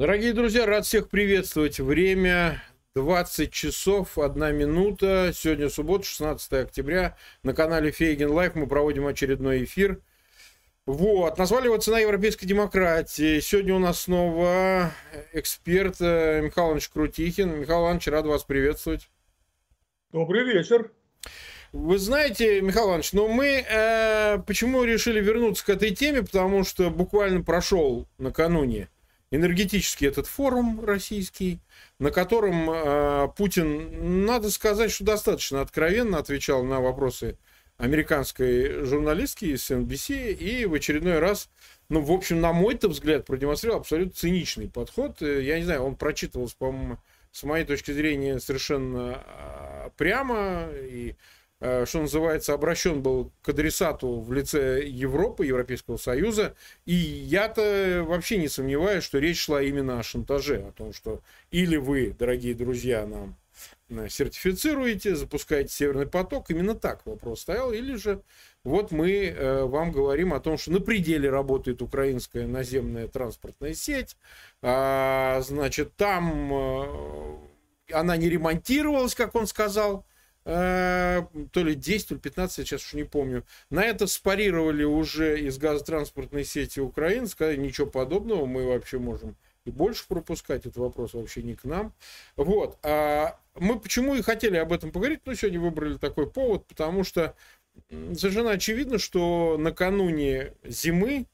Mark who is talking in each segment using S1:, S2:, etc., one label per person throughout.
S1: Дорогие друзья, рад всех приветствовать. Время 20 часов 1 минута. Сегодня суббота, 16 октября. На канале Фейгин Live мы проводим очередной эфир. Вот, назвали его «Цена европейской демократии». Сегодня у нас снова эксперт э, Михаил Иванович Крутихин. Михаил Иванович, рад вас приветствовать.
S2: Добрый вечер.
S1: Вы знаете, Михаил Иванович, но мы э, почему решили вернуться к этой теме? Потому что буквально прошел накануне энергетический этот форум российский, на котором э, Путин, надо сказать, что достаточно откровенно отвечал на вопросы американской журналистки из NBC и в очередной раз, ну, в общем, на мой-то взгляд, продемонстрировал абсолютно циничный подход. Э, я не знаю, он прочитывался, по-моему, с моей точки зрения, совершенно а, прямо и что называется, обращен был к адресату в лице Европы, Европейского Союза. И я-то вообще не сомневаюсь, что речь шла именно о шантаже, о том, что или вы, дорогие друзья, нам э, сертифицируете, запускаете Северный поток, именно так вопрос стоял, или же вот мы э, вам говорим о том, что на пределе работает украинская наземная транспортная сеть, а, значит, там э, она не ремонтировалась, как он сказал, Э, то ли 10, то ли 15, я сейчас уж не помню. На это спарировали уже из газотранспортной сети Украины, сказали, ничего подобного, мы вообще можем и больше пропускать, этот вопрос вообще не к нам. Вот. А мы почему и хотели об этом поговорить, ну, сегодня выбрали такой повод, потому что совершенно очевидно, что накануне зимы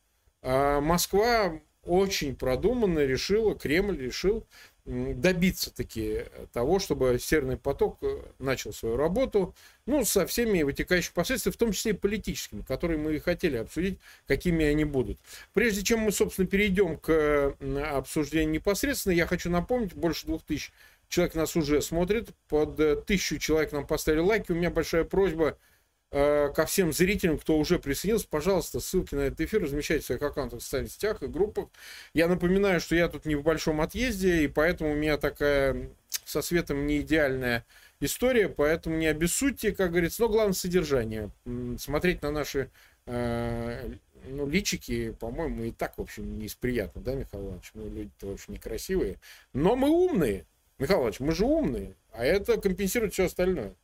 S1: а, Москва очень продуманно решила, Кремль решил добиться таки того, чтобы Северный поток э, начал свою работу, ну, со всеми вытекающими последствиями, в том числе и политическими, которые мы и хотели обсудить, какими они будут. Прежде чем мы, собственно, перейдем к обсуждению непосредственно, я хочу напомнить, больше двух тысяч человек нас уже смотрит, под э, тысячу человек нам поставили лайки, у меня большая просьба – Э, ко всем зрителям, кто уже присоединился, пожалуйста, ссылки на этот эфир размещайте в своих аккаунтах в социальных сетях и группах. Я напоминаю, что я тут не в большом отъезде, и поэтому у меня такая со светом не идеальная история, поэтому не обессудьте, как говорится, но главное содержание. Смотреть на наши э, ну, личики, по-моему, и так, в общем, не приятно, да, Михаил Иванович? Мы люди-то, в некрасивые. Но мы умные. Михаил Иванович, мы же умные, а это компенсирует все остальное.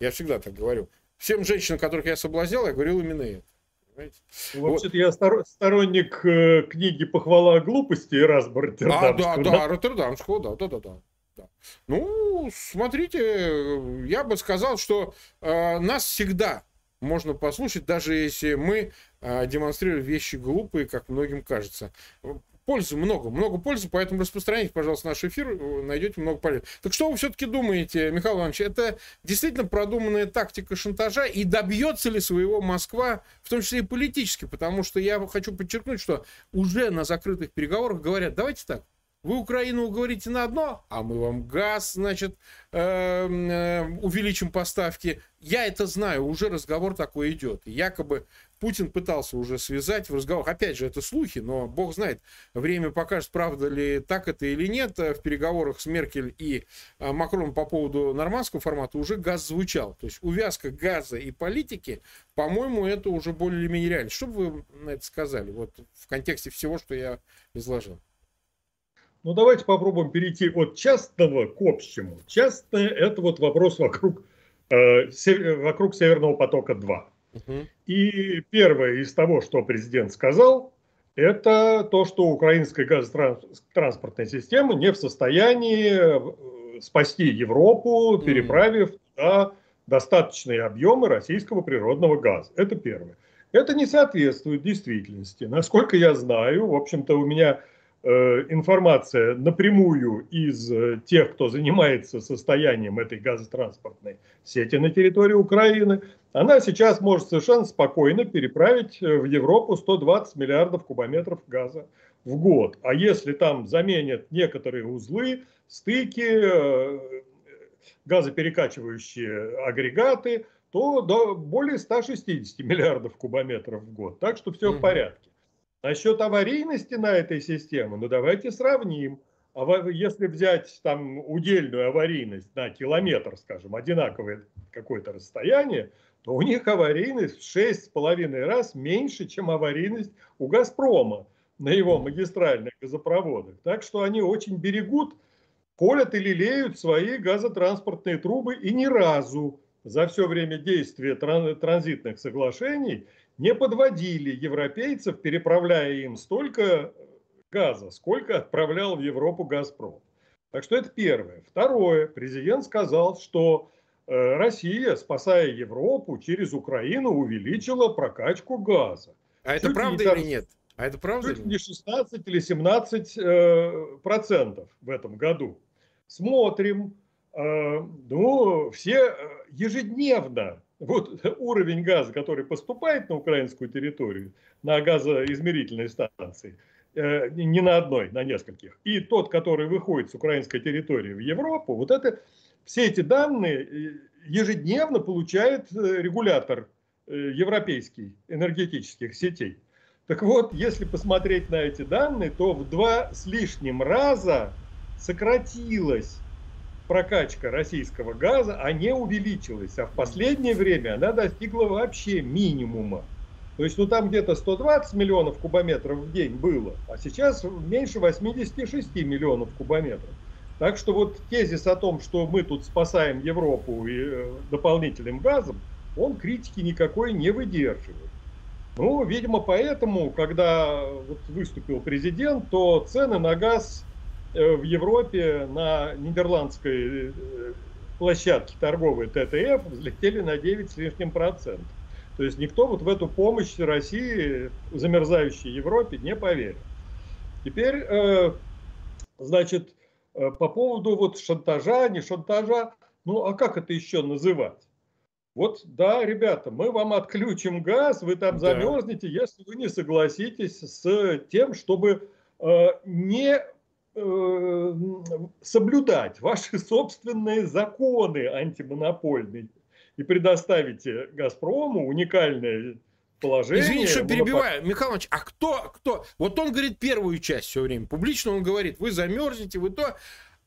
S1: Я всегда так говорю всем женщинам, которых я соблазнял, я говорил именно это.
S2: Вообще-то вот. я сторонник э, книги «Похвала о глупости» Эразма Роттердамского.
S1: А, да, да, да, Роттердамского, да, да, да, да. да. Ну, смотрите, я бы сказал, что э, нас всегда можно послушать, даже если мы э, демонстрируем вещи глупые, как многим кажется пользы много, много пользы, поэтому распространяйте, пожалуйста, наш эфир, э, найдете много полезного. Так что вы все-таки думаете, Михаил Иванович, это действительно продуманная тактика шантажа и добьется ли своего Москва, в том числе и политически, потому что я хочу подчеркнуть, что уже на закрытых переговорах говорят, давайте так, вы Украину уговорите на одно, а мы вам газ, значит, э, э, увеличим поставки. Я это знаю, уже разговор такой идет. Якобы Путин пытался уже связать в разговорах. Опять же, это слухи, но бог знает, время покажет, правда ли так это или нет. В переговорах с Меркель и а, Макроном по поводу нормандского формата уже газ звучал. То есть увязка газа и политики, по-моему, это уже более или менее реально. Что бы вы на это сказали вот в контексте всего, что я изложил?
S2: Ну, давайте попробуем перейти от частного к общему. Частное – это вот вопрос вокруг, э, вокруг Северного потока-2. И первое из того, что президент сказал, это то, что украинская газотранспортная система не в состоянии э, спасти Европу, переправив туда достаточные объемы российского природного газа. Это первое. Это не соответствует действительности. Насколько я знаю, в общем-то, у меня Э, информация напрямую из э, тех, кто занимается состоянием этой газотранспортной сети на территории Украины, она сейчас может совершенно спокойно переправить э, в Европу 120 миллиардов кубометров газа в год. А если там заменят некоторые узлы, стыки, газоперекачивающие агрегаты, то до более 160 миллиардов кубометров в год. Так что все в порядке. Насчет аварийности на этой системе, ну давайте сравним. А если взять там удельную аварийность на километр, скажем, одинаковое какое-то расстояние, то у них аварийность в 6,5 раз меньше, чем аварийность у «Газпрома». на его магистральных газопроводах. Так что они очень берегут, колят и лелеют свои газотранспортные трубы и ни разу за все время действия транзитных соглашений не подводили европейцев, переправляя им столько газа, сколько отправлял в Европу «Газпром». Так что это первое. Второе. Президент сказал, что э, Россия, спасая Европу, через Украину увеличила прокачку газа.
S1: А это правда там, или нет? А это правда?
S2: Чуть не 16 или 17 э, процентов в этом году. Смотрим. Э, ну, все э, ежедневно вот уровень газа, который поступает на украинскую территорию, на газоизмерительной станции, э, не на одной, на нескольких, и тот, который выходит с украинской территории в Европу, вот это, все эти данные э, ежедневно получает э, регулятор европейский энергетических сетей. Так вот, если посмотреть на эти данные, то в два с лишним раза сократилась прокачка российского газа, а не увеличилась. А в последнее время она достигла вообще минимума. То есть, ну там где-то 120 миллионов кубометров в день было, а сейчас меньше 86 миллионов кубометров. Так что вот тезис о том, что мы тут спасаем Европу э, дополнительным газом, он критики никакой не выдерживает. Ну, видимо, поэтому, когда вот выступил президент, то цены на газ Э, в Европе на нидерландской э, площадке торговой ТТФ взлетели на 9 с лишним процентов. То есть никто вот в эту помощь России, замерзающей Европе, не поверил. Теперь, э, значит, по поводу вот шантажа, не шантажа, ну а как это еще называть? Вот, да, ребята, мы вам отключим газ, вы там да. замерзнете, если вы не согласитесь с тем, чтобы не Э, соблюдать ваши собственные законы антимонопольные и предоставите «Газпрому» уникальное положение.
S1: Извините, что перебиваю. Михаил Иванович, а кто, кто? Вот он говорит первую часть все время. Публично он говорит, вы замерзнете, вы то.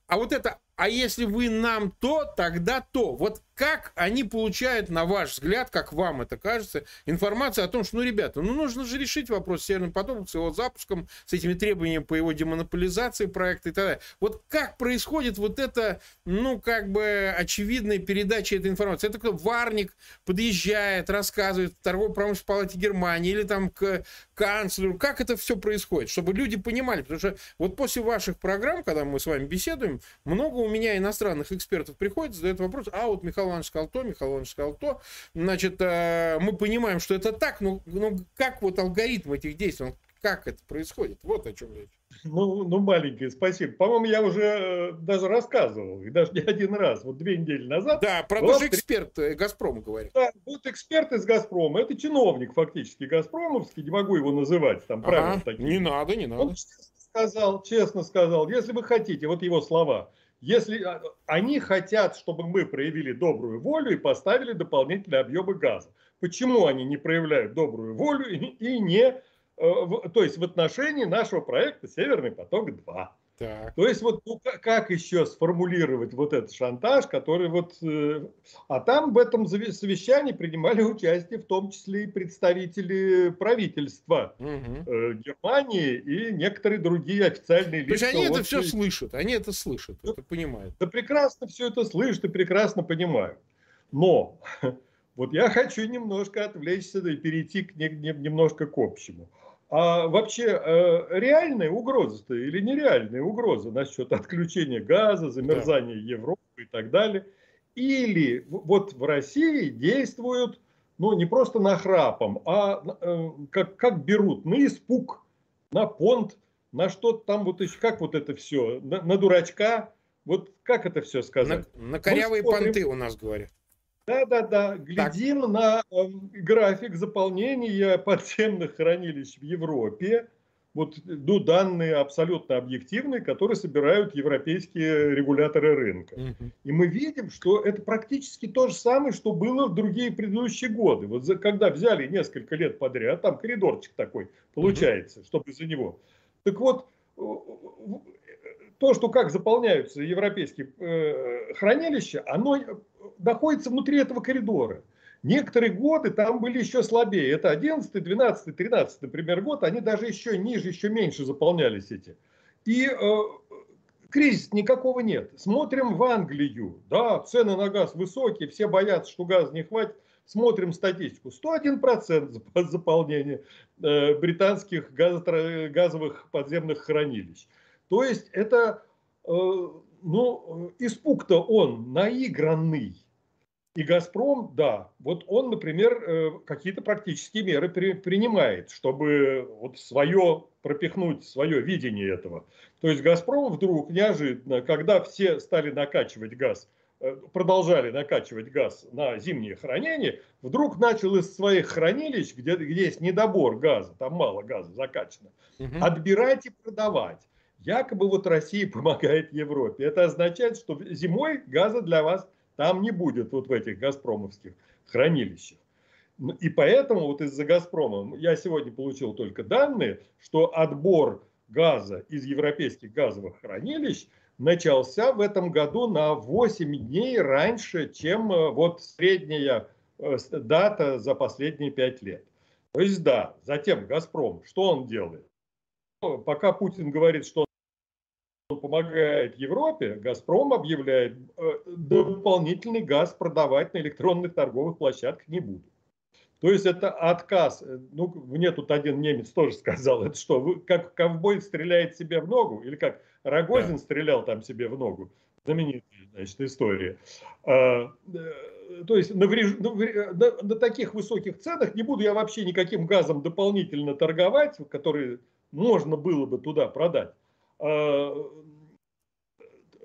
S1: А вот это, а если вы нам то, тогда то. Вот как они получают, на ваш взгляд, как вам это кажется, информацию о том, что, ну, ребята, ну, нужно же решить вопрос с Северным потоком, с его запуском, с этими требованиями по его демонополизации проекта и так далее. Вот как происходит вот это, ну, как бы очевидная передача этой информации? Это кто варник подъезжает, рассказывает в торгово-промышленной палате Германии или там к канцлеру. Как это все происходит? Чтобы люди понимали. Потому что вот после ваших программ, когда мы с вами беседуем, много у меня иностранных экспертов приходит, задают вопрос, а вот Михаил Иванович сказал то, Михаил Иванович сказал то. Значит, э, мы понимаем, что это так, но, но как вот алгоритм этих действий, как это происходит? Вот о чем речь.
S2: Ну, ну, маленький, спасибо. По-моему, я уже э, даже рассказывал, и даже не один раз, вот две недели назад.
S1: Да, про то же эксперт э, Газпрома говорит. Да,
S2: вот эксперт из Газпрома, это чиновник фактически Газпромовский, не могу его называть, там правила ага,
S1: такие. Не надо, не надо. Он
S2: честно сказал, честно сказал, если вы хотите, вот его слова, если а, они хотят, чтобы мы проявили добрую волю и поставили дополнительные объемы газа. Почему они не проявляют добрую волю и не, э, то есть в отношении нашего проекта «Северный поток-2»? Так. То есть вот ну, как еще сформулировать вот этот шантаж, который вот... Э, а там в этом совещании принимали участие в том числе и представители правительства угу. э, Германии и некоторые другие официальные
S1: лица. То есть они это все слышат, они это слышат, да, это понимают.
S2: Да прекрасно все это слышат и прекрасно понимают. Но вот я хочу немножко отвлечься и перейти к не, не, немножко к общему. А вообще э, реальная угроза-то или нереальная угроза насчет отключения газа, замерзания да. Европы и так далее? Или вот в России действуют, ну не просто нахрапом, а э, как, как берут на испуг, на понт, на что-то там вот еще, как вот это все, на, на дурачка, вот как это все сказать?
S1: На, на корявые понты у нас говорят.
S2: Да-да-да, глядим так. на э, график заполнения подземных хранилищ в Европе. Вот ну, данные абсолютно объективные, которые собирают европейские регуляторы рынка. Угу. И мы видим, что это практически то же самое, что было в другие предыдущие годы. Вот за, когда взяли несколько лет подряд, там коридорчик такой получается, угу. чтобы за него. Так вот, то, что как заполняются европейские э, хранилища, оно находится внутри этого коридора. Некоторые годы там были еще слабее. Это 11, 12, 13, например, год. Они даже еще ниже, еще меньше заполнялись эти. И э, кризиса никакого нет. Смотрим в Англию. Да, цены на газ высокие, все боятся, что газ не хватит. Смотрим статистику. 101% заполнения э, британских газовых подземных хранилищ. То есть это, э, ну, испуг-то он наигранный. И «Газпром», да, вот он, например, э, какие-то практические меры при, принимает, чтобы вот свое пропихнуть, свое видение этого. То есть «Газпром» вдруг неожиданно, когда все стали накачивать газ, э, продолжали накачивать газ на зимнее хранение, вдруг начал из своих хранилищ, где, где есть недобор газа, там мало газа закачано, угу. отбирать и продавать. Якобы вот Россия помогает Европе. Это означает, что зимой газа для вас там не будет вот в этих газпромовских хранилищах. Ну, и поэтому вот из-за «Газпрома» я сегодня получил только данные, что отбор газа из европейских газовых хранилищ начался в этом году на 8 дней раньше, чем э, вот средняя э, дата за последние 5 лет. То есть да, затем «Газпром», что он делает? Пока Путин говорит, что помогает Европе, «Газпром» объявляет, э, дополнительный газ продавать на электронных торговых площадках не будут. То есть это отказ. Ну, мне тут один немец тоже сказал, это что, вы, как ковбой стреляет себе в ногу, или как Рогозин да. стрелял там себе в ногу. Знаменитая, значит, история. А, э, то есть на, на, на, на таких высоких ценах не буду я вообще никаким газом дополнительно торговать, который можно было бы туда продать. А,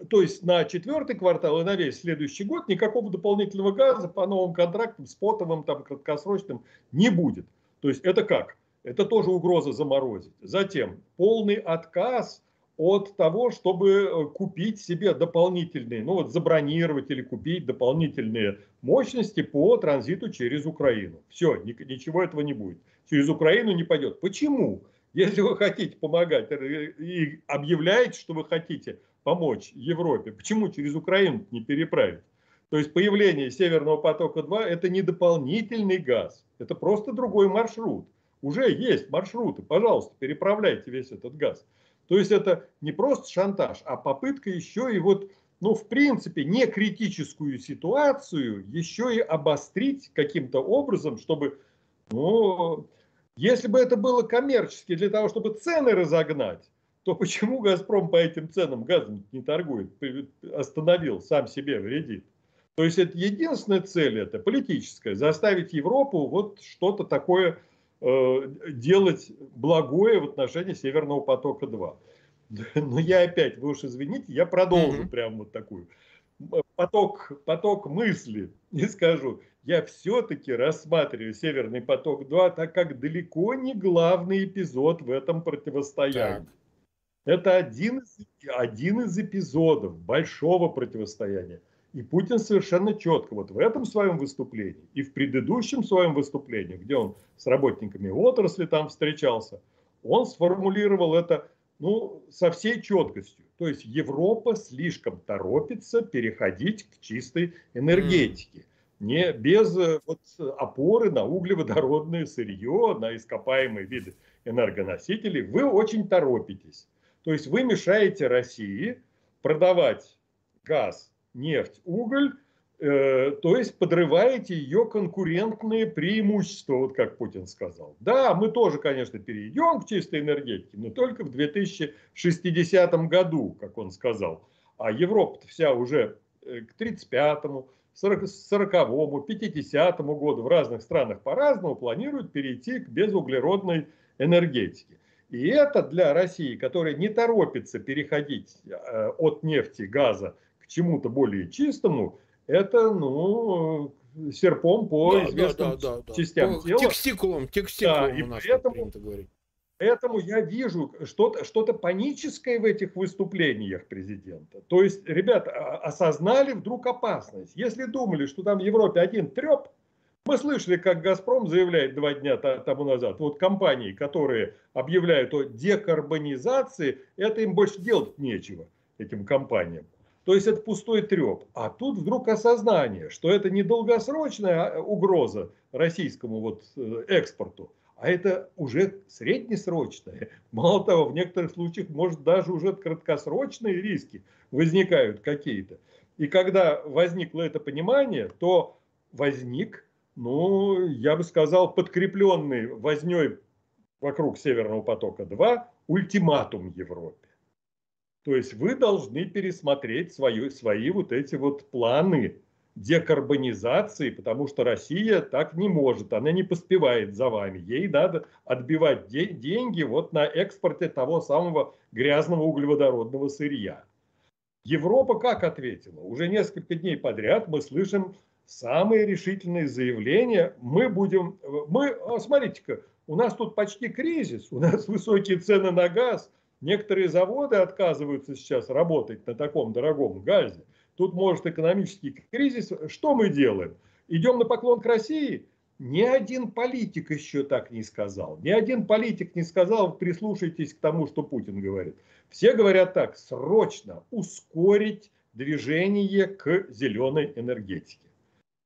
S2: то есть на четвертый квартал и на весь следующий год никакого дополнительного газа по новым контрактам, спотовым, там, краткосрочным не будет. То есть это как? Это тоже угроза заморозить. Затем полный отказ от того, чтобы э, купить себе дополнительные, ну вот забронировать или купить дополнительные мощности по транзиту через Украину. Все, ничего этого не будет. Через Украину не пойдет. Почему? Если вы хотите помогать э, и объявляете, что вы хотите помочь Европе, почему через Украину не переправить? То есть появление Северного потока-2 это не дополнительный газ, это просто другой маршрут. Уже есть маршруты, пожалуйста, переправляйте весь этот газ. То есть это не просто шантаж, а попытка еще и вот, ну, в принципе, не критическую ситуацию еще и обострить каким-то образом, чтобы, ну, если бы это было коммерчески для того, чтобы цены разогнать, то почему «Газпром» по этим ценам газом не торгует, остановил, сам себе вредит? То есть это единственная цель, это политическая, заставить Европу вот что-то такое э, делать благое в отношении Северного потока-2. Но я опять, вы уж извините, я продолжу mm-hmm. прям вот такую поток, поток мысли и скажу, я все-таки рассматриваю Северный поток-2 так как далеко не главный эпизод в этом противостоянии. Так. Это один из, один из эпизодов большого противостояния. И Путин совершенно четко вот в этом своем выступлении и в предыдущем своем выступлении, где он с работниками отрасли там встречался, он сформулировал это ну, со всей четкостью. То есть Европа слишком торопится переходить к чистой энергетике. Не без э, вот, опоры на углеводородное сырье, на ископаемые виды энергоносителей. Вы очень торопитесь. То есть вы мешаете России продавать газ, нефть, уголь, то есть подрываете ее конкурентные преимущества, вот как Путин сказал. Да, мы тоже, конечно, перейдем к чистой энергетике, но только в 2060 году, как он сказал. А Европа вся уже э, к 35-му, 40-му, 50-му году в разных странах по-разному планируют перейти к безуглеродной энергетике. И это для России, которая не торопится переходить э, от нефти, газа к чему-то более чистому, это, ну, серпом по да, известным да, да, да, частям по тела.
S1: Текстикулам, текстикулам да,
S2: и поэтому, поэтому я вижу что-то что паническое в этих выступлениях президента. То есть, ребята, осознали вдруг опасность. Если думали, что там в Европе один треп, мы слышали, как «Газпром» заявляет два дня тому назад, вот компании, которые объявляют о декарбонизации, это им больше делать нечего, этим компаниям. То есть это пустой треп. А тут вдруг осознание, что это не долгосрочная а, угроза российскому вот э, экспорту, а это уже среднесрочное. Мало того, в некоторых случаях, может, даже уже краткосрочные риски возникают какие-то. И когда возникло это понимание, то возник, ну, я бы сказал, подкрепленный возней вокруг Северного потока-2 ультиматум Европе. То есть вы должны пересмотреть свои, свои вот эти вот планы декарбонизации, потому что Россия так не может, она не поспевает за вами. Ей надо отбивать де- деньги вот на экспорте того самого грязного углеводородного сырья. Европа как ответила? Уже несколько дней подряд мы слышим самые решительные заявления. Мы будем, мы, смотрите-ка, у нас тут почти кризис, у нас высокие цены на газ, некоторые заводы отказываются сейчас работать на таком дорогом газе. Тут может экономический кризис. Что мы делаем? Идем на поклон к России? Ни один политик еще так не сказал. Ни один политик не сказал, прислушайтесь к тому, что Путин говорит. Все говорят так, срочно ускорить движение к зеленой энергетике.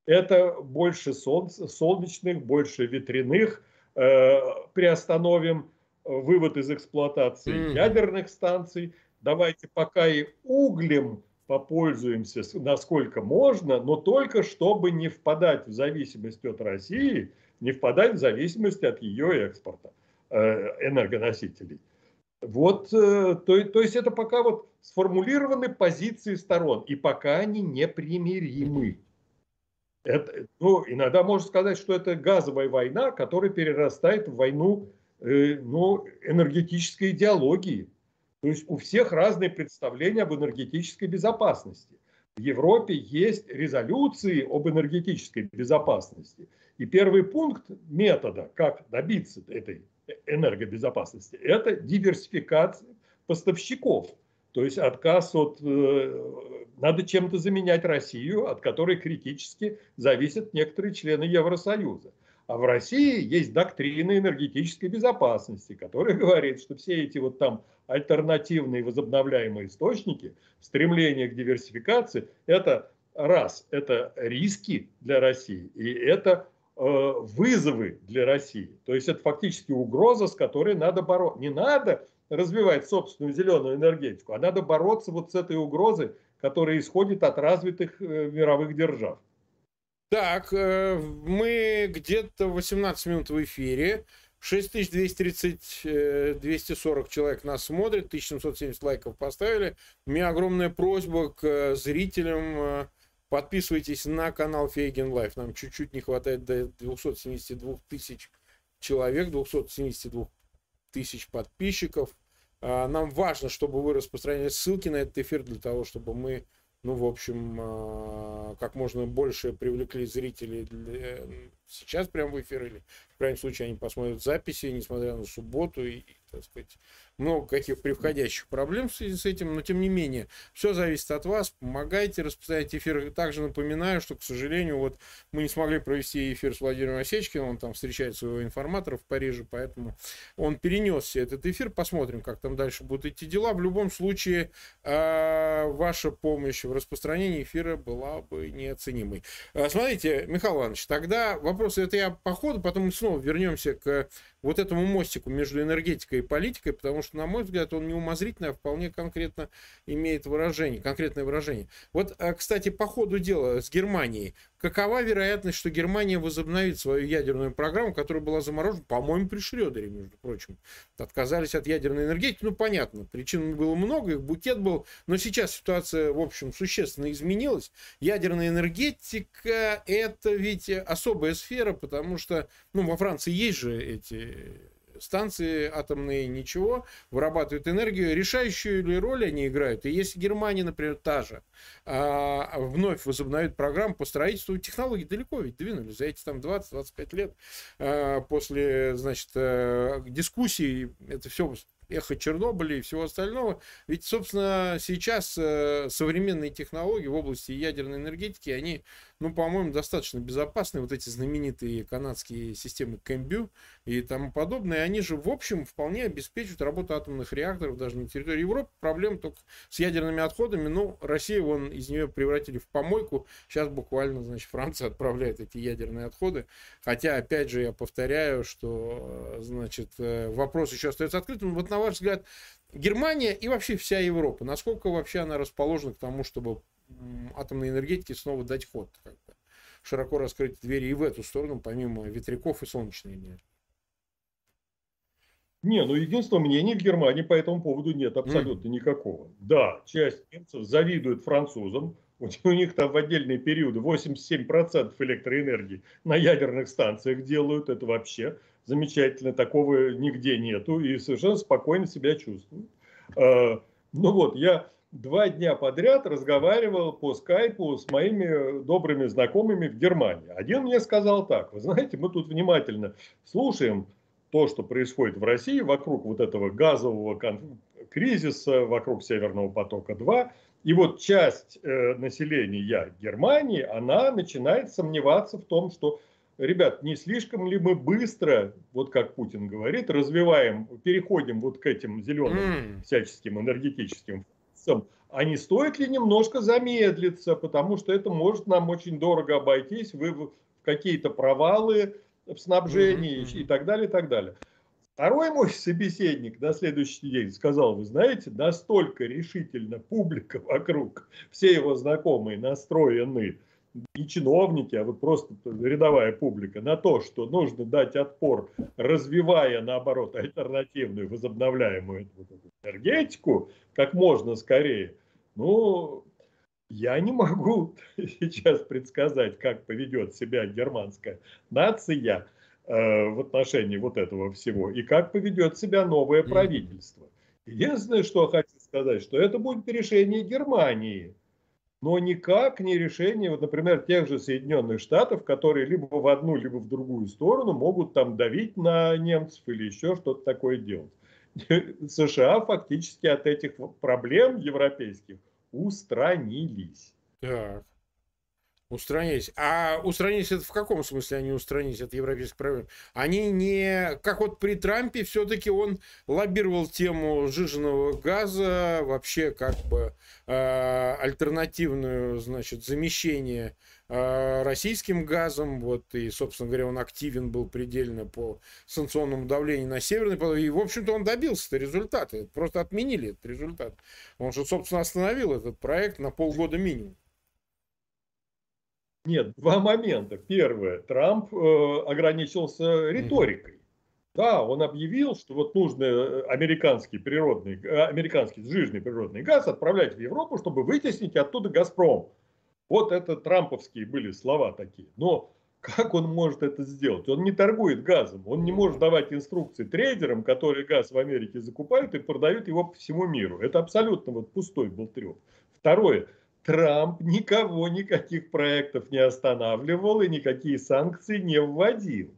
S2: Это больше солнца, солнечных, больше ветряных, э, приостановим вывод из эксплуатации mm. ядерных станций. Давайте пока и углем попользуемся насколько можно, но только чтобы не впадать в зависимость от России, не впадать в зависимость от ее экспорта э, энергоносителей. Вот, э, то, то есть это пока вот сформулированы позиции сторон, и пока они непримиримы. Это, ну, иногда можно сказать, что это газовая война, которая перерастает в войну ну, энергетической идеологии. То есть у всех разные представления об энергетической безопасности. В Европе есть резолюции об энергетической безопасности. И первый пункт метода, как добиться этой энергобезопасности, это диверсификация поставщиков. То есть отказ от... Э, надо чем-то заменять Россию, от которой критически зависят некоторые члены Евросоюза. А в России есть доктрина энергетической безопасности, которая говорит, что все эти вот там альтернативные возобновляемые источники, стремление к диверсификации, это раз, это риски для России, и это э, вызовы для России. То есть это фактически угроза, с которой надо бороться. Не надо развивать собственную зеленую энергетику, а надо бороться вот с этой угрозой, которая исходит от развитых э, мировых держав.
S1: Так, э, мы где-то 18 минут в эфире. 6230, 240 э, человек нас смотрят, 1770 лайков поставили. У меня огромная просьба к э, зрителям. Подписывайтесь на канал Фейгин Live. Нам чуть-чуть не хватает до 272 тысяч человек, 272 тысяч подписчиков. А, нам важно, чтобы вы распространяли ссылки на этот эфир для того, чтобы мы ну, в общем, а, как можно больше привлекли зрителей для... сейчас прямо в эфир, или в крайнем случае они посмотрят записи, несмотря на субботу, и, так сказать, много каких привходящих проблем в связи с этим, но тем не менее, все зависит от вас, помогайте, распространяйте эфир. Также напоминаю, что, к сожалению, вот мы не смогли провести эфир с Владимиром Осечкиным, он там встречает своего информатора в Париже, поэтому он перенесся этот эфир, посмотрим, как там дальше будут идти дела. В любом случае, а, ваша помощь в распространении эфира была бы неоценимой. А, смотрите, Михаил Иванович, тогда вопрос, это я по ходу, потом мы снова вернемся к вот этому мостику между энергетикой и политикой, потому что, на мой взгляд, он не умозрительный, а вполне конкретно имеет выражение, конкретное выражение. Вот, э, кстати, по ходу дела с Германией. Какова вероятность, что Германия возобновит свою ядерную программу, которая была заморожена, по-моему, при Шредере, между прочим. Отказались от ядерной энергетики. Ну, понятно, причин было много, их букет был. Но сейчас ситуация, в общем, существенно изменилась. Ядерная энергетика – это ведь особая сфера, потому что, ну, во Франции есть же эти станции атомные ничего, вырабатывают энергию. Решающую ли роль они играют? И если Германия, например, та же, а, вновь возобновит программу по строительству, технологии далеко ведь двинулись. За эти там 20-25 лет а, после, значит, а, дискуссий это все эхо Чернобыля и всего остального. Ведь, собственно, сейчас э, современные технологии в области ядерной энергетики, они ну, по-моему, достаточно безопасны. Вот эти знаменитые канадские системы Кэмбю и тому подобное, они же, в общем, вполне обеспечивают работу атомных реакторов даже на территории Европы. Проблема только с ядерными отходами. Ну, Россия, вон, из нее превратили в помойку. Сейчас буквально, значит, Франция отправляет эти ядерные отходы. Хотя, опять же, я повторяю, что, значит, э, вопрос еще остается открытым. Вот, на ваш взгляд, Германия и вообще вся Европа, насколько вообще она расположена к тому, чтобы атомной энергетике снова дать ход, как бы, широко раскрыть двери и в эту сторону, помимо ветряков и солнечной энергии?
S2: Не, ну единственного мнения в Германии по этому поводу нет абсолютно mm. никакого. Да, часть немцев завидует французам. У них там в отдельные периоды 87% электроэнергии на ядерных станциях делают. Это вообще замечательно. Такого нигде нету. И совершенно спокойно себя чувствуют. А, ну вот, я два дня подряд разговаривал по скайпу с моими добрыми знакомыми в Германии. Один мне сказал так, вы знаете, мы тут внимательно слушаем то, что происходит в России вокруг вот этого газового кризиса, вокруг Северного потока-2. И вот часть э, населения Германии, она начинает сомневаться в том, что, ребят, не слишком ли мы быстро, вот как Путин говорит, развиваем, переходим вот к этим зеленым mm. всяческим энергетическим функциям, а не стоит ли немножко замедлиться, потому что это может нам очень дорого обойтись, вы в какие-то провалы в снабжении mm-hmm. и так далее, и так далее. Второй мой собеседник на следующий день сказал, вы знаете, настолько решительно публика вокруг, все его знакомые настроены, не чиновники, а вот просто рядовая публика, на то, что нужно дать отпор, развивая, наоборот, альтернативную возобновляемую энергетику как можно скорее. Ну, я не могу сейчас предсказать, как поведет себя германская нация э, в отношении вот этого всего и как поведет себя новое правительство. Единственное, что хочу сказать, что это будет решение Германии, но никак не решение, вот, например, тех же Соединенных Штатов, которые либо в одну, либо в другую сторону могут там давить на немцев или еще что-то такое делать. США фактически от этих проблем европейских устранились.
S1: Так. Устранились. А устранились это в каком смысле они устранились от европейских проблем? Они не... Как вот при Трампе все-таки он лоббировал тему жиженного газа, вообще как бы э, альтернативную, значит, замещение э, российским газом. Вот, и, собственно говоря, он активен был предельно по санкционному давлению на Северный поток. И, в общем-то, он добился результата. Просто отменили этот результат. Он же, собственно, остановил этот проект на полгода минимум.
S2: Нет, два момента. Первое, Трамп э, ограничился риторикой. Да, он объявил, что вот нужно э, американский природный, э, американский сжиженный природный газ отправлять в Европу, чтобы вытеснить оттуда Газпром. Вот это трамповские были слова такие. Но как он может это сделать? Он не торгует газом, он не может давать инструкции трейдерам, которые газ в Америке закупают и продают его по всему миру. Это абсолютно вот пустой был треп. Второе, Трамп никого, никаких проектов не останавливал и никакие санкции не вводил.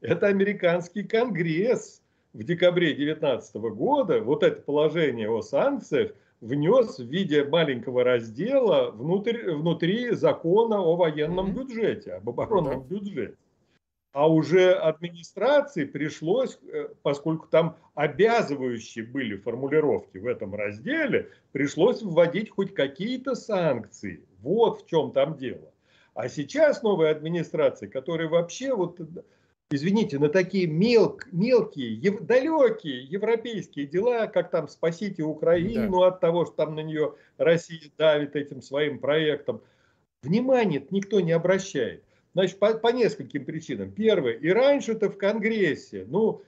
S2: Это американский конгресс в декабре 2019 года вот это положение о санкциях внес в виде маленького раздела внутрь, внутри закона о военном бюджете, об оборонном бюджете. А уже администрации пришлось, э, поскольку там обязывающие были формулировки в этом разделе, пришлось вводить хоть какие-то санкции. Вот в чем там дело. А сейчас новая администрация, которая вообще вот, извините, на такие мел, мелкие, ев, далекие европейские дела, как там спасите Украину да. от того, что там на нее Россия давит этим своим проектом, внимания никто не обращает. Значит, по, по нескольким причинам. Первое, и раньше-то в Конгрессе, ну,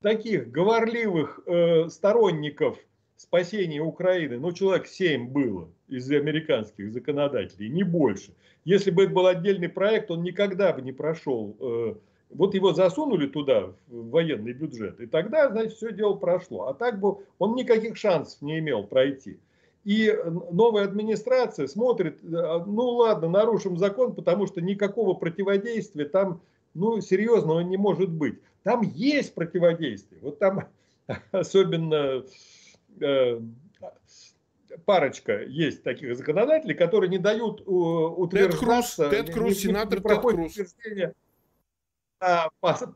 S2: таких говорливых э, сторонников спасения Украины, ну, человек 7 было из американских законодателей, не больше. Если бы это был отдельный проект, он никогда бы не прошел. Э, вот его засунули туда, в военный бюджет, и тогда, значит, все дело прошло. А так бы он никаких шансов не имел пройти. И новая администрация смотрит, э, ну ладно, нарушим закон, потому что никакого противодействия там, ну, серьезного не может быть. Там есть противодействие. Вот там особенно э, парочка есть таких законодателей, которые не дают утверждаться.
S1: Тед Круз, Тед Круз, сенатор Тед Круз.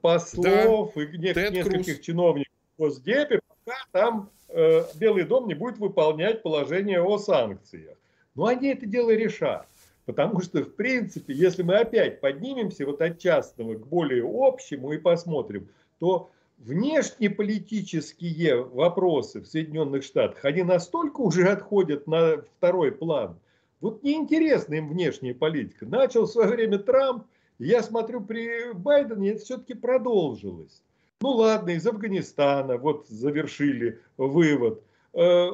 S2: Послов да. и нескольких Круз. чиновников в Госдепе, пока там э, Белый дом не будет выполнять положение о санкциях. Но они это дело решат. Потому что, в принципе, если мы опять поднимемся вот от частного к более общему и посмотрим, то внешнеполитические вопросы в Соединенных Штатах, они настолько уже отходят на второй план. Вот неинтересна им внешняя политика. Начал в свое время Трамп, я смотрю, при Байдене это все-таки продолжилось. Ну ладно, из Афганистана вот завершили вывод. Э,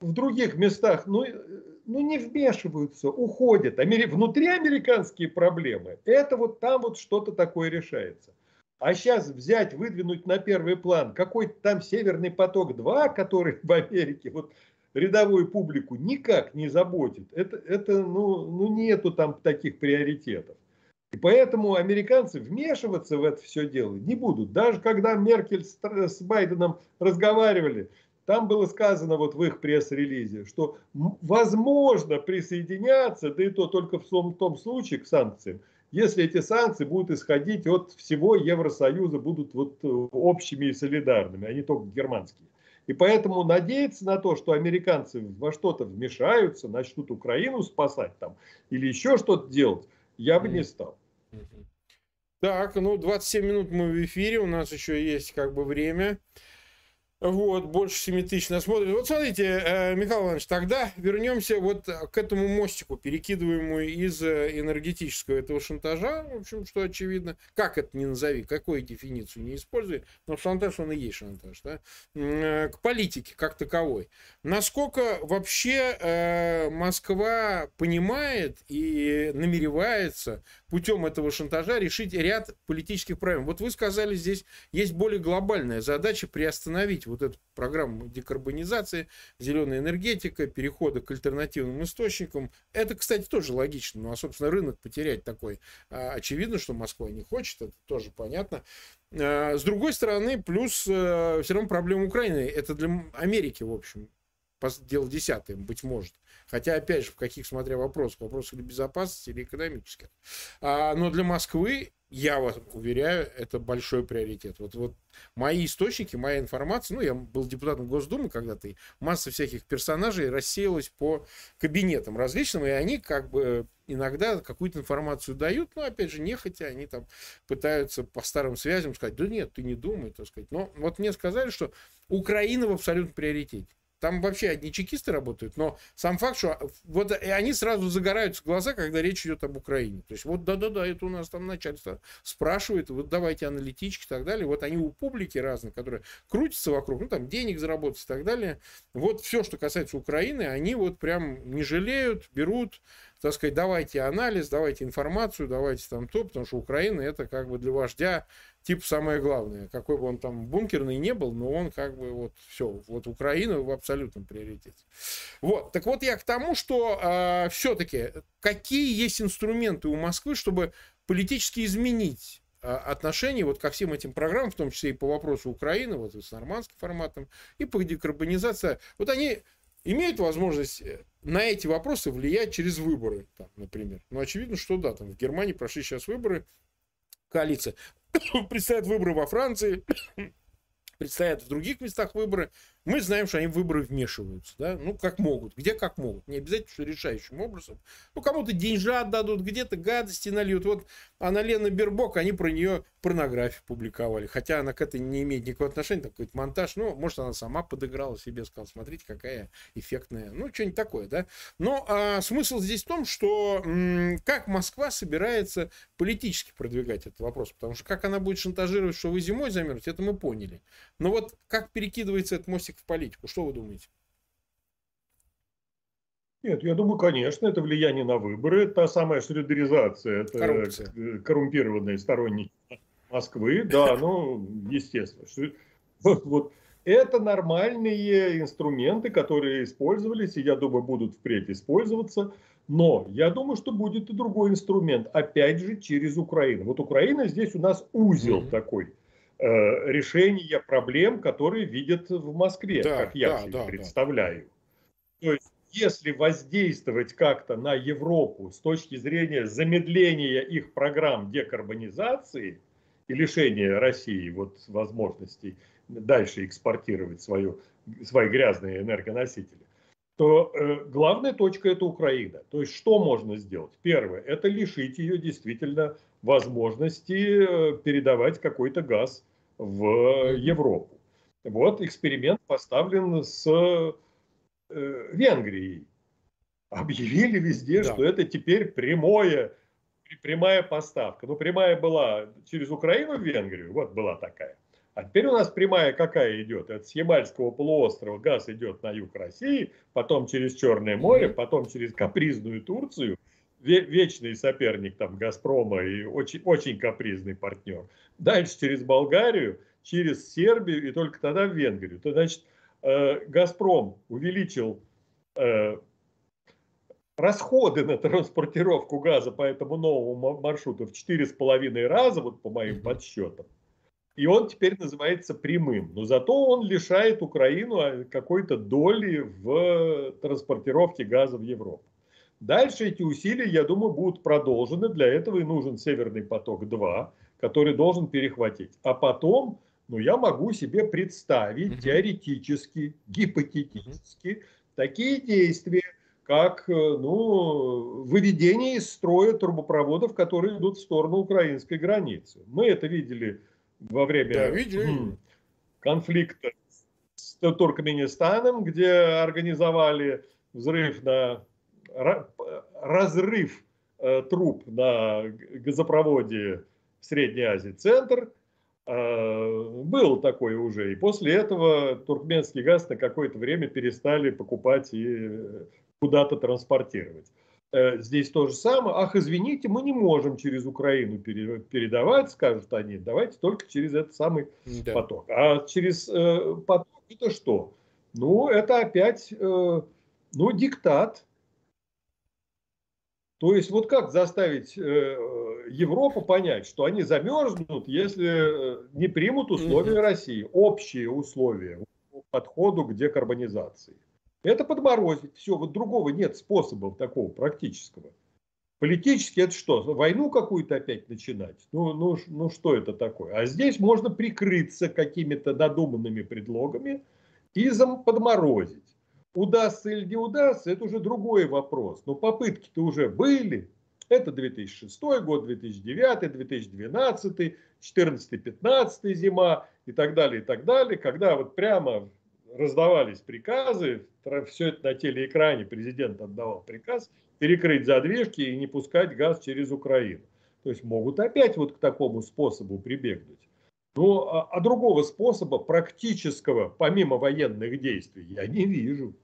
S2: в других местах, ну, ну не вмешиваются, уходят. Амери... Внутриамериканские проблемы, это вот там вот что-то такое решается. А сейчас взять, выдвинуть на первый план какой-то там Северный поток-2, который в Америке вот рядовую публику никак не заботит. Это, это ну, ну нету там таких приоритетов. И поэтому американцы вмешиваться в это все дело не будут. Даже когда Меркель с Байденом разговаривали, там было сказано вот в их пресс-релизе, что возможно присоединяться, да и то только в том, в том случае к санкциям, если эти санкции будут исходить от всего Евросоюза, будут вот э, общими и солидарными, а не только германские. И поэтому надеяться на то, что американцы во что-то вмешаются, начнут Украину спасать там или еще что-то делать, я бы не стал.
S1: Так, ну 27 минут мы в эфире, у нас еще есть как бы время. Вот, больше 7 тысяч нас смотрит. Вот смотрите, э, Михаил Иванович, тогда вернемся вот к этому мостику, перекидываемому из э, энергетического этого шантажа, в общем, что очевидно. Как это не назови, какую дефиницию не используй, но шантаж, он и есть шантаж, да? Э, к политике как таковой. Насколько вообще Москва понимает и намеревается путем этого шантажа решить ряд политических проблем? Вот вы сказали, здесь есть более глобальная задача приостановить вот эту программу декарбонизации, зеленая энергетика, перехода к альтернативным источникам. Это, кстати, тоже логично. Ну, а, собственно, рынок потерять такой. А, очевидно, что Москва не хочет, это тоже понятно. А, с другой стороны, плюс э, все равно проблема Украины. Это для Америки, в общем, дело десятое, быть может. Хотя, опять же, в каких, смотря вопросах, вопросах или безопасности, или экономических. А, но для Москвы я вас уверяю, это большой приоритет. Вот, вот мои источники, моя информация, ну, я был депутатом Госдумы когда-то, и масса всяких персонажей рассеялась по кабинетам различным, и они как бы иногда какую-то информацию дают, но, опять же, нехотя, они там пытаются по старым связям сказать, да нет, ты не думай, так сказать. Но вот мне сказали, что Украина в абсолютном приоритете. Там вообще одни чекисты работают, но сам факт, что вот и они сразу загораются глаза, когда речь идет об Украине. То есть вот да-да-да, это у нас там начальство спрашивает, вот давайте аналитички и так далее. Вот они у публики разные, которые крутятся вокруг, ну там денег заработать и так далее. Вот все, что касается Украины, они вот прям не жалеют, берут, так сказать, давайте анализ, давайте информацию, давайте там то, потому что Украина это как бы для вождя типа самое главное. Какой бы он там бункерный не был, но он как бы вот все, вот Украина в абсолютном приоритете. Вот, так вот я к тому, что э, а, все-таки какие есть инструменты у Москвы, чтобы политически изменить а, отношения вот ко всем этим программам, в том числе и по вопросу Украины, вот с нормандским форматом, и по декарбонизации. Вот они имеют возможность э, на эти вопросы влиять через выборы, там, например. Ну, очевидно, что да, там в Германии прошли сейчас выборы, коалиция. Предстоят выборы во Франции, предстоят в других местах выборы. Мы знаем, что они в выборы вмешиваются, да, ну, как могут, где как могут, не обязательно, что решающим образом. Ну, кому-то деньжат дадут, где-то гадости нальют. Вот она Лена Бербок, они про нее порнографию публиковали, хотя она к этой не имеет никакого отношения, такой монтаж, ну, может, она сама подыграла себе, сказала, смотрите, какая эффектная, ну, что-нибудь такое, да. Но а, смысл здесь в том, что м- как Москва собирается политически продвигать этот вопрос, потому что как она будет шантажировать, что вы зимой замерзнете, это мы поняли. Но вот как перекидывается этот мостик в политику? Что вы думаете?
S2: Нет, я думаю, конечно, это влияние на выборы, та самая солидаризация, это Коррупция. Э, коррумпированные сторонники Москвы, да, ну, естественно. Вот, вот. Это нормальные инструменты, которые использовались, и я думаю, будут впредь использоваться. Но я думаю, что будет и другой инструмент, опять же, через Украину. Вот Украина здесь у нас узел mm-hmm. такой решения проблем, которые видят в Москве, да, как я да, себе да, представляю. То есть, если воздействовать как-то на Европу с точки зрения замедления их программ декарбонизации и лишения России вот возможностей дальше экспортировать свою, свои грязные энергоносители, то э, главная точка это Украина. То есть что можно сделать? Первое, это лишить ее действительно возможности э, передавать какой-то газ в Европу. Вот эксперимент поставлен с э, Венгрией. Объявили везде, да. что это теперь прямое, прямая поставка. Ну, прямая была через Украину в Венгрию, вот была такая. А теперь у нас прямая какая идет? От Ямальского полуострова газ идет на юг России, потом через Черное море, потом через капризную Турцию, вечный соперник там Газпрома и очень, очень капризный партнер. Дальше через Болгарию, через Сербию и только тогда в Венгрию. То значит, э, Газпром увеличил э, расходы на транспортировку газа по этому новому маршруту в 4,5 раза, вот по моим подсчетам. И он теперь называется прямым. Но зато он лишает Украину а, какой-то доли в транспортировке газа в Европу. Дальше эти усилия, я думаю, будут продолжены. Для этого и нужен Северный поток-2, который должен перехватить. А потом, ну, я могу себе представить теоретически, гипотетически такие действия, как э, ну, выведение из строя трубопроводов, которые идут в сторону украинской границы. Мы это видели во время да, видели. конфликта с Туркменистаном, где организовали взрыв на разрыв э, труб на газопроводе в Средней Азии центр. Э, было такое уже. И после этого туркменский газ на какое-то время перестали покупать и куда-то транспортировать. Э, здесь то же самое. Ах, извините, мы не можем через Украину передавать, скажут они. Давайте только через этот самый да. поток. А через э, поток это что? Ну, это опять, э, ну, диктат. То есть, вот как заставить э, Европу понять, что они замерзнут, если э, не примут условия России, общие условия по подходу к декарбонизации. Это подморозить. Все, вот другого нет способа такого практического. Политически это что? Войну какую-то опять начинать? Ну, ну, ну что это такое? А здесь можно прикрыться какими-то додуманными предлогами и подморозить. Удастся или не удастся, это уже другой вопрос. Но попытки-то уже были. Это 2006 год, 2009, 2012, 14-15 зима и так далее, и так далее. Когда вот прямо раздавались приказы, все это на телеэкране президент отдавал приказ перекрыть задвижки и не пускать газ через Украину. То есть могут опять вот к такому способу прибегнуть. Ну, а, а другого способа практического, помимо военных действий, я не вижу.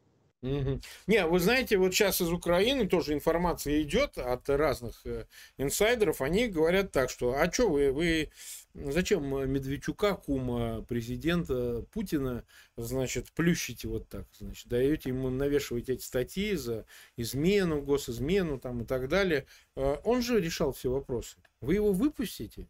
S1: Угу. Не, вы знаете, вот сейчас из Украины тоже информация идет от разных э, инсайдеров. Они говорят так, что а что вы, вы зачем Медведчука, кума президента Путина, значит, плющите вот так, значит, даете ему, навешиваете эти статьи за измену, госизмену там и так далее. Э, он же решал все вопросы. Вы его выпустите,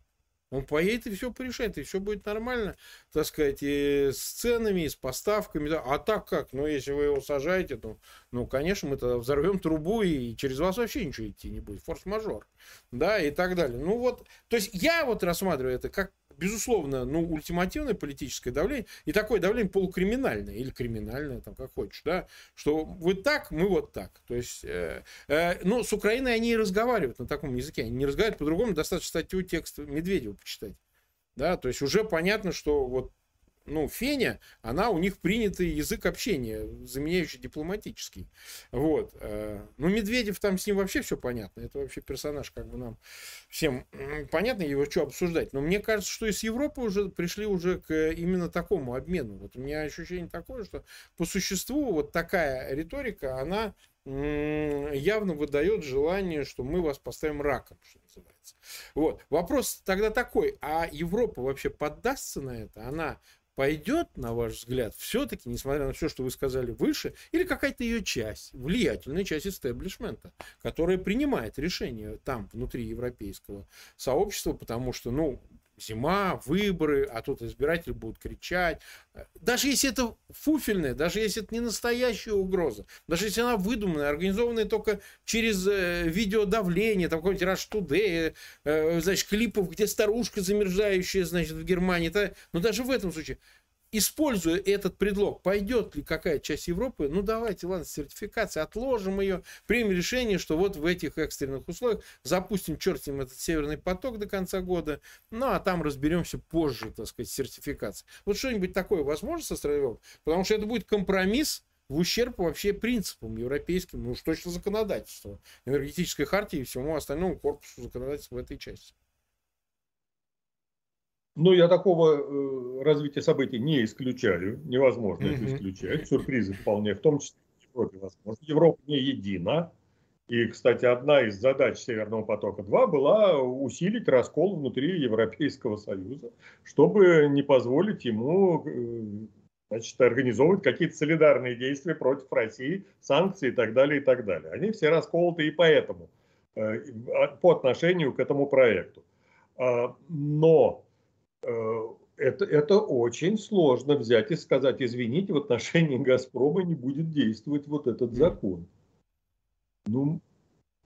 S1: он поедет и все порешает, и все будет нормально, так сказать, и с ценами, и с поставками. Да. А так как? Ну, если вы его сажаете, то, ну, конечно, мы-то взорвем трубу, и через вас вообще ничего идти не будет. Форс-мажор. Да, и так далее. Ну, вот, то есть я вот рассматриваю это как безусловно, ну, ультимативное политическое давление, и такое давление полукриминальное, или криминальное, там, как хочешь, да, что вы так, мы вот так. То есть, э, э, ну, с Украиной они и разговаривают на таком языке, они не разговаривают по-другому, достаточно статью текст Медведева почитать. Да, то есть уже понятно, что вот ну, Феня, она у них принятый язык общения, заменяющий дипломатический. Вот. Э, ну, Медведев там с ним вообще все понятно. Это вообще персонаж, как бы нам всем понятно, его что обсуждать. Но мне кажется, что и с Европы уже пришли уже к именно такому обмену. Вот у меня ощущение такое, что по существу вот такая риторика, она явно выдает желание, что мы вас поставим раком, что называется. Вот. Вопрос тогда такой, а Европа вообще поддастся на это? Она пойдет, на ваш взгляд, все-таки, несмотря на все, что вы сказали выше, или какая-то ее часть, влиятельная часть истеблишмента, которая принимает решения там, внутри европейского сообщества, потому что, ну, зима, выборы, а тут избиратели будут кричать. Даже если это фуфельная, даже если это не настоящая угроза, даже если она выдуманная, организованная только через э, видеодавление, там какой-нибудь Rush Today, э, значит, клипов, где старушка замерзающая, значит, в Германии, то, но даже в этом случае используя этот предлог, пойдет ли какая часть Европы, ну давайте, ладно, сертификация, отложим ее, примем решение, что вот в этих экстренных условиях запустим, черт с этот северный поток до конца года, ну а там разберемся позже, так сказать, сертификация. Вот что-нибудь такое возможно со стороны Европы? Потому что это будет компромисс в ущерб вообще принципам европейским, ну уж точно законодательству, энергетической хартии и всему остальному корпусу законодательства в этой части.
S2: Но я такого э, развития событий не исключаю. Невозможно mm-hmm. это исключать. Сюрпризы вполне, в том числе в Европе возможно. Европа не едина. И, кстати, одна из задач Северного потока-2 была усилить раскол внутри Европейского Союза, чтобы не позволить ему э, значит, организовывать какие-то солидарные действия против России, санкции и так далее, и так далее. Они все расколоты и поэтому, э, по отношению к этому проекту. А, но это, это очень сложно взять и сказать, извините, в отношении «Газпрома» не будет действовать вот этот закон. Ну,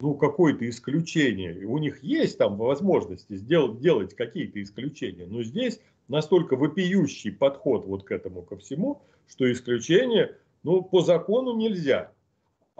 S2: ну какое-то исключение. У них есть там возможности сделать, делать какие-то исключения. Но здесь настолько вопиющий подход вот к этому ко всему, что исключение, ну, по закону нельзя.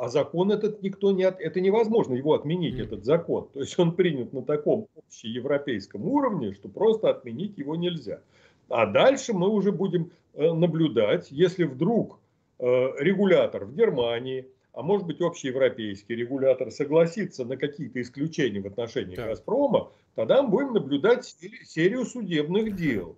S2: А закон этот никто не... От... Это невозможно его отменить, mm. этот закон. То есть он принят на таком общеевропейском уровне, что просто отменить его нельзя. А дальше мы уже будем э, наблюдать, если вдруг э, регулятор в Германии, а может быть общеевропейский регулятор согласится на какие-то исключения в отношении так. «Газпрома», тогда мы будем наблюдать серию судебных дел.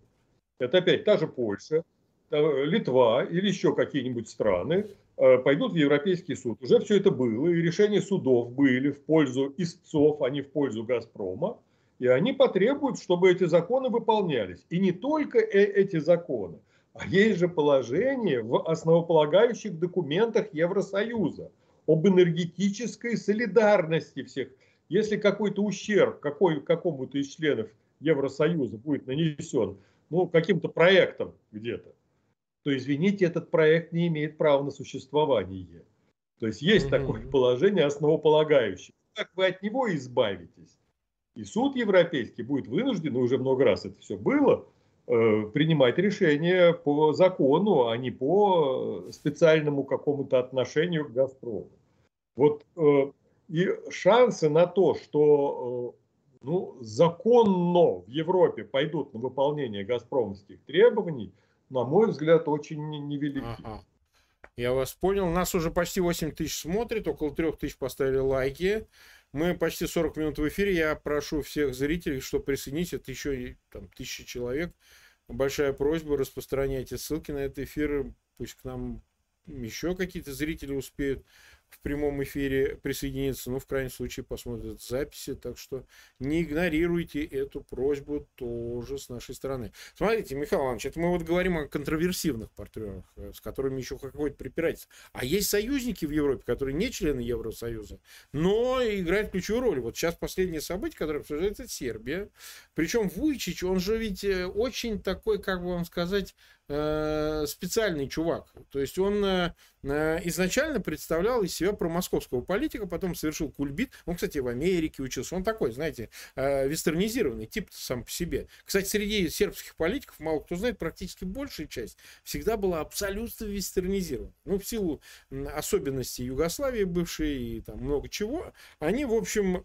S2: Это опять та же Польша, Литва или еще какие-нибудь страны, пойдут в Европейский суд. Уже все это было, и решения судов были в пользу истцов, а не в пользу «Газпрома». И они потребуют, чтобы эти законы выполнялись. И не только э, эти законы, а есть же положение в основополагающих документах Евросоюза об энергетической солидарности всех. Если какой-то ущерб какой, какому-то из членов Евросоюза будет нанесен ну, каким-то проектом где-то, то, извините, этот проект не имеет права на существование. То есть есть mm-hmm. такое положение основополагающее. Как вы от него избавитесь? И суд европейский будет вынужден, уже много раз это все было, э, принимать решение по закону, а не по специальному какому-то отношению к «Газпрому». Вот э, и шансы на то, что э, ну, законно в Европе пойдут на выполнение газпромовских требований – на мой взгляд, очень невелики. Ага.
S1: Я вас понял. Нас уже почти 8 тысяч смотрит, около 3 тысяч поставили лайки. Мы почти 40 минут в эфире. Я прошу всех зрителей, что присоединитесь. Это еще там, тысячи человек. Большая просьба, распространяйте ссылки на этот эфир. Пусть к нам еще какие-то зрители успеют в прямом эфире присоединиться, ну, в крайнем случае, посмотрят записи, так что не игнорируйте эту просьбу тоже с нашей стороны. Смотрите, Михаил Иванович, это мы вот говорим о контроверсивных партнерах, э, с которыми еще какое-то препирательство. А есть союзники в Европе, которые не члены Евросоюза, но играют ключевую роль. Вот сейчас последнее событие, которое обсуждается, это Сербия. Причем Вуйчич, он же ведь э, очень такой, как бы вам сказать, Э, специальный чувак. То есть он изначально представлял из себя промосковского политика, потом совершил кульбит. Он, кстати, в Америке учился. Он такой, знаете, вестернизированный тип сам по себе. Кстати, среди сербских политиков, мало кто знает, практически большая часть всегда была абсолютно вестернизирована. Ну, в силу особенностей Югославии бывшей и там много чего, они, в общем,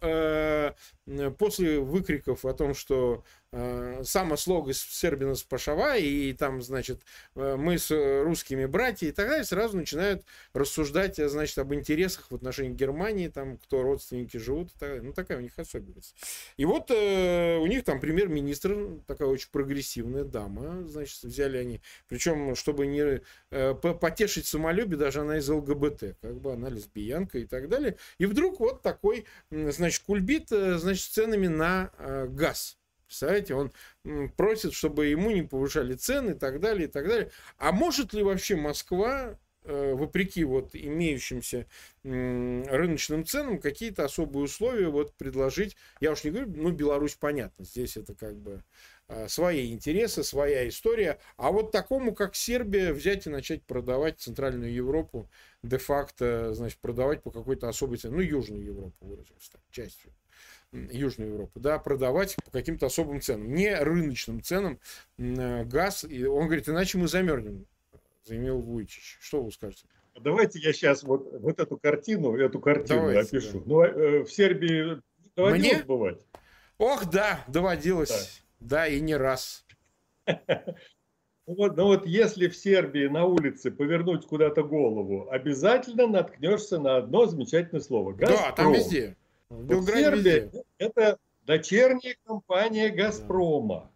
S1: после выкриков о том, что Э, сама слога Сербина с Пашава, и там, значит, э, мы с русскими братья и так далее, сразу начинают рассуждать, э, значит, об интересах в отношении Германии, там, кто родственники живут. Ну, такая у них особенность. И вот э, у них там премьер-министр, такая очень прогрессивная дама, значит, взяли они, причем, чтобы не э, потешить самолюбие, даже она из ЛГБТ, как бы она лесбиянка и так далее. И вдруг вот такой, значит, кульбит, значит, ценами на э, газ. Представляете, он просит, чтобы ему не повышали цены и так далее, и так далее. А может ли вообще Москва э, вопреки вот имеющимся рыночным ценам какие-то особые условия вот предложить. Я уж не говорю, ну, Беларусь понятно, здесь это как бы э, свои интересы, своя история. А вот такому, как Сербия, взять и начать продавать Центральную Европу, де-факто, значит, продавать по какой-то особой цене, ну, Южную Европу, выразимся так, частью. Южную Европу, да, продавать по каким-то особым ценам, не рыночным ценам э, газ. И он говорит, иначе мы замерзнем, заявил Вуйчич. Что вы скажете?
S2: Давайте я сейчас вот, вот эту картину, эту картину Давайте, опишу. Да. Ну, э, в Сербии доводилось Мне? бывать?
S1: Ох, да, доводилось. Да, да и не раз.
S2: Ну вот, ну вот если в Сербии на улице повернуть куда-то голову, обязательно наткнешься на одно замечательное слово.
S1: Газпром. Да, там везде.
S2: В Белграде Сербия везде. это дочерняя компания Газпрома.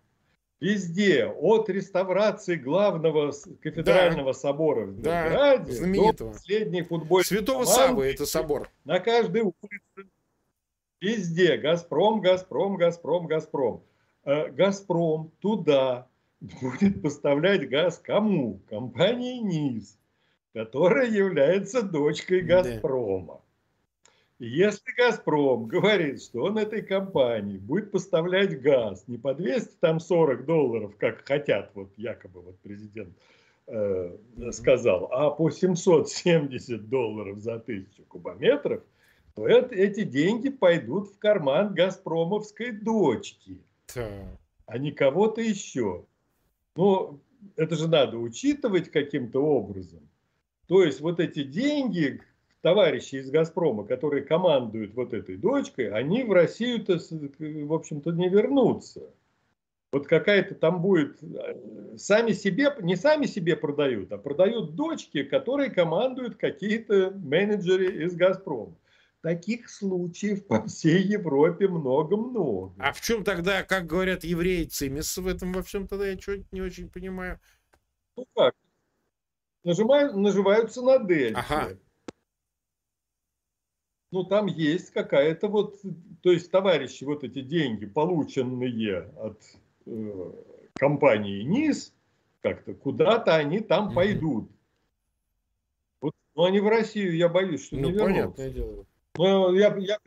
S2: Везде, от реставрации главного кафедрального да. собора в Белграде да, знаменитого. до последней футбольной
S1: Святого Савы это собор.
S2: На каждой улице. Везде. Газпром, Газпром, Газпром, Газпром. Э, Газпром туда будет поставлять газ кому? Компании НИС, которая является дочкой Газпрома. Если «Газпром» говорит, что он этой компании будет поставлять газ не по 240 долларов, как хотят, вот якобы вот президент э, сказал, а по 770 долларов за тысячу кубометров, то это, эти деньги пойдут в карман «Газпромовской дочки», а не кого-то еще. Но это же надо учитывать каким-то образом. То есть вот эти деньги, товарищи из «Газпрома», которые командуют вот этой дочкой, они в Россию-то, в общем-то, не вернутся. Вот какая-то там будет, э, сами себе, не сами себе продают, а продают дочки, которые командуют какие-то менеджеры из «Газпрома». Таких случаев по всей Европе много-много.
S1: А в чем тогда, как говорят евреи, цимис в этом во всем тогда я что-то не очень понимаю.
S2: Ну как? Нажимают, наживаются на дельте. Ага ну, там есть какая-то вот, то есть товарищи, вот эти деньги, полученные от э, компании НИС, как-то куда-то они там mm-hmm. пойдут. Вот, но они в Россию, я боюсь, что ну, не понятное дело. Но я, я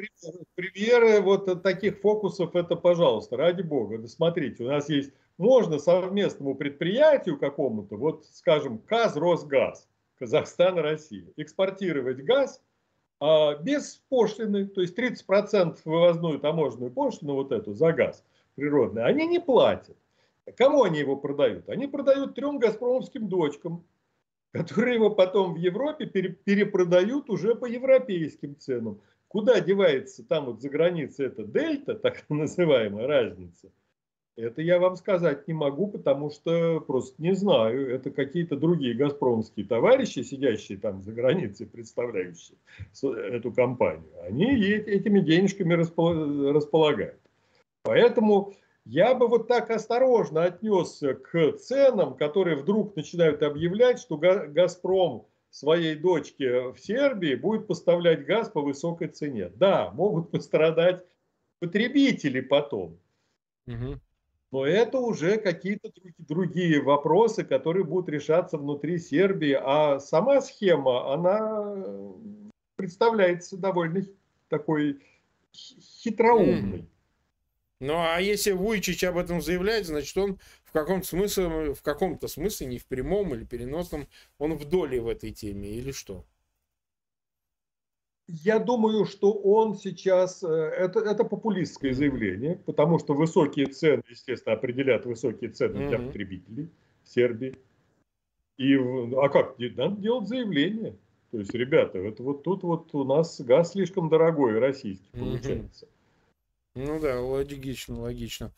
S2: примеры вот таких фокусов, это, пожалуйста, ради бога, да смотрите, у нас есть, можно совместному предприятию какому-то, вот, скажем, КАЗ, Росгаз, Казахстан, Россия, экспортировать газ – без пошлины, то есть 30% вывозную таможенную пошлину, вот эту за газ природный, они не платят. Кому они его продают? Они продают трем газпромовским дочкам, которые его потом в Европе перепродают уже по европейским ценам. Куда девается там вот за границей эта дельта, так называемая разница – это я вам сказать не могу, потому что просто не знаю. Это какие-то другие газпромские товарищи, сидящие там за границей, представляющие эту компанию. Они этими денежками располагают. Поэтому я бы вот так осторожно отнесся к ценам, которые вдруг начинают объявлять, что «Газпром» своей дочке в Сербии будет поставлять газ по высокой цене. Да, могут пострадать потребители потом. Угу. Но это уже какие-то другие вопросы, которые будут решаться внутри Сербии. А сама схема, она э, представляется довольно такой хитроумной.
S1: Ну, а если Вуйчич об этом заявляет, значит, он в каком-то смысле, в каком-то смысле, не в прямом или переносном, он в доле в этой теме или что?
S2: Я думаю, что он сейчас, э, это, это популистское заявление, потому что высокие цены, естественно, определят высокие цены для потребителей в Сербии. И, а как? Надо делать заявление. То есть, ребята, это вот тут вот у нас газ слишком дорогой, российский, получается.
S1: Ну да, логично, логично.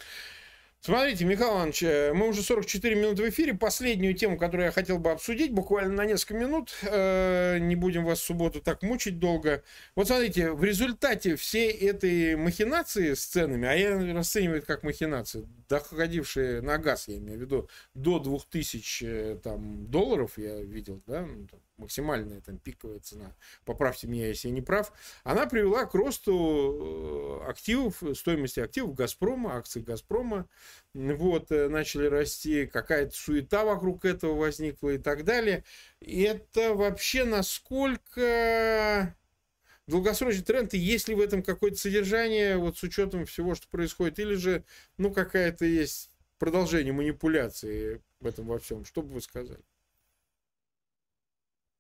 S1: Смотрите, Михаил Иванович, э, мы уже 44 минуты в эфире. Последнюю тему, которую я хотел бы обсудить, буквально на несколько минут. Э, не будем вас в субботу так мучить долго. Вот смотрите, в результате всей этой махинации с ценами, а я расцениваю это как махинации, доходившие на газ, я имею в виду, до 2000 э, там, долларов, я видел, да, ну, максимальная там пиковая цена, поправьте меня, если я не прав, она привела к росту э, активов, стоимости активов Газпрома, акций Газпрома, вот, э, начали расти, какая-то суета вокруг этого возникла и так далее. И это вообще насколько долгосрочный тренд, и есть ли в этом какое-то содержание, вот с учетом всего, что происходит, или же, ну, какая-то есть продолжение манипуляции в этом во всем, что бы вы сказали?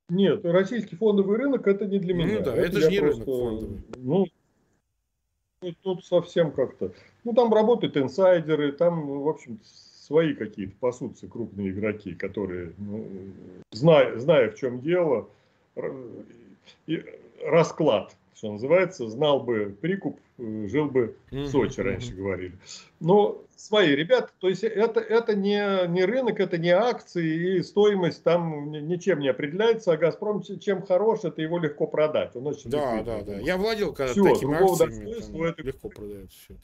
S2: Нет, российский фондовый рынок это не для ну меня.
S1: Ну да, это, это же не просто, рынок фондовый.
S2: Ну, тут совсем как-то. Ну, там работают инсайдеры, там, в общем, свои какие-то пасутся крупные игроки, которые, ну, зная, зная в чем дело, расклад, что называется, знал бы прикуп, э, жил бы в Сочи, раньше говорили. Но свои ребята, то есть это, это не, не рынок, это не акции, и стоимость там ничем не определяется, а «Газпром» чем хорош, это его легко продать. Он очень
S1: да, да, да. Я владел когда все, такими акциями, там, это... легко продается все.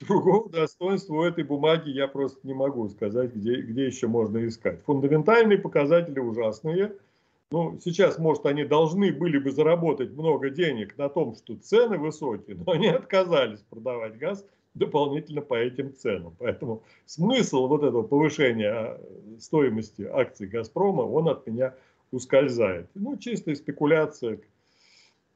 S2: Другого достоинства у этой бумаги я просто не могу сказать, где, где еще можно искать. Фундаментальные показатели ужасные. Ну, сейчас, может, они должны были бы заработать много денег на том, что цены высокие, но они отказались продавать газ дополнительно по этим ценам. Поэтому смысл вот этого повышения а, стоимости акций «Газпрома», он от меня ускользает. Ну, чистая спекуляция,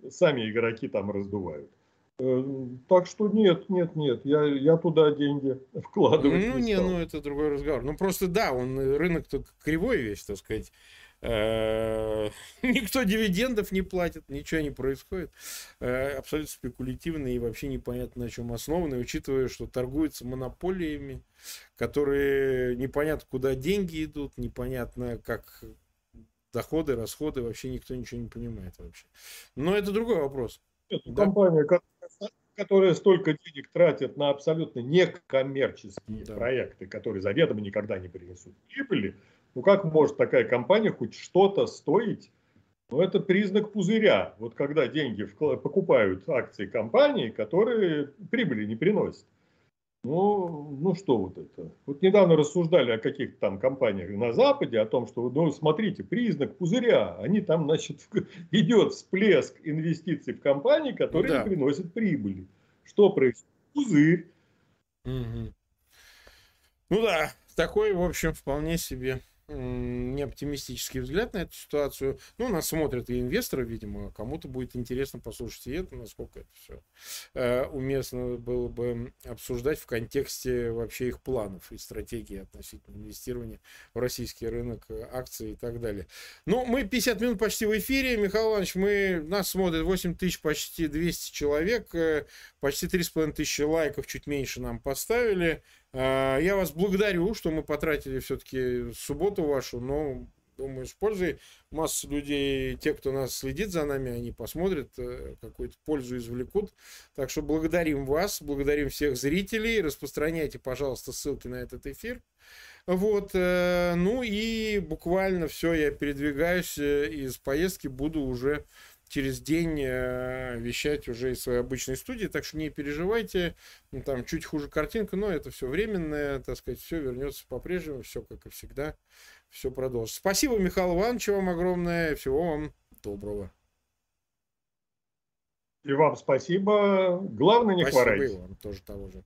S2: сами игроки там раздувают. Э, так что нет, нет, нет, я, я туда деньги вкладываю.
S1: Ну, не, не ну это другой разговор. Ну, просто да, он рынок только кривой вещь, так сказать. Э, никто дивидендов не платит, ничего не происходит. Э, абсолютно спекулятивный и вообще непонятно на чем основанный, учитывая, что торгуются монополиями, которые непонятно куда деньги идут, непонятно как доходы, расходы, вообще никто ничего не понимает вообще. Но это другой вопрос.
S2: Нет, да? Компания, которая столько денег тратит на абсолютно некоммерческие да. проекты, которые заведомо никогда не принесут прибыли, ну как может такая компания хоть что-то стоить? Ну это признак пузыря. Вот когда деньги покупают акции компании, которые прибыли не приносят. Ну, ну что вот это? Вот недавно рассуждали о каких-то там компаниях на Западе, о том, что, ну, смотрите, признак пузыря. Они там, значит, идет всплеск инвестиций в компании, которые да. не приносят прибыли. Что происходит? Пузырь.
S1: Угу. Ну да, такой, в общем, вполне себе не оптимистический взгляд на эту ситуацию. Ну, нас смотрят и инвесторы, видимо, кому-то будет интересно послушать и это, насколько это все э, уместно было бы обсуждать в контексте вообще их планов и стратегии относительно инвестирования в российский рынок э, акций и так далее. Ну, мы 50 минут почти в эфире, Михаил Иванович, мы, нас смотрят 8 тысяч, почти 200 человек, э, почти 3,5 тысячи лайков, чуть меньше нам поставили. А, я вас благодарю, что мы потратили все-таки субботу вашу, но думаю, с пользой. Масса людей, те, кто нас следит за нами, они посмотрят, э, какую-то пользу извлекут. Так что благодарим вас, благодарим всех зрителей. Распространяйте, пожалуйста, ссылки на этот эфир. Вот, э, ну и буквально все, я передвигаюсь э, из поездки, буду уже через день э, вещать уже из своей обычной студии, так что не переживайте, ну, там чуть хуже картинка, но это все временное, так сказать, все вернется по-прежнему, все как и всегда, все продолжится. Спасибо, Михаил Иванович, вам огромное, всего вам доброго.
S2: И вам спасибо. Главное, не спасибо хворайте.
S1: Спасибо и вам тоже того же.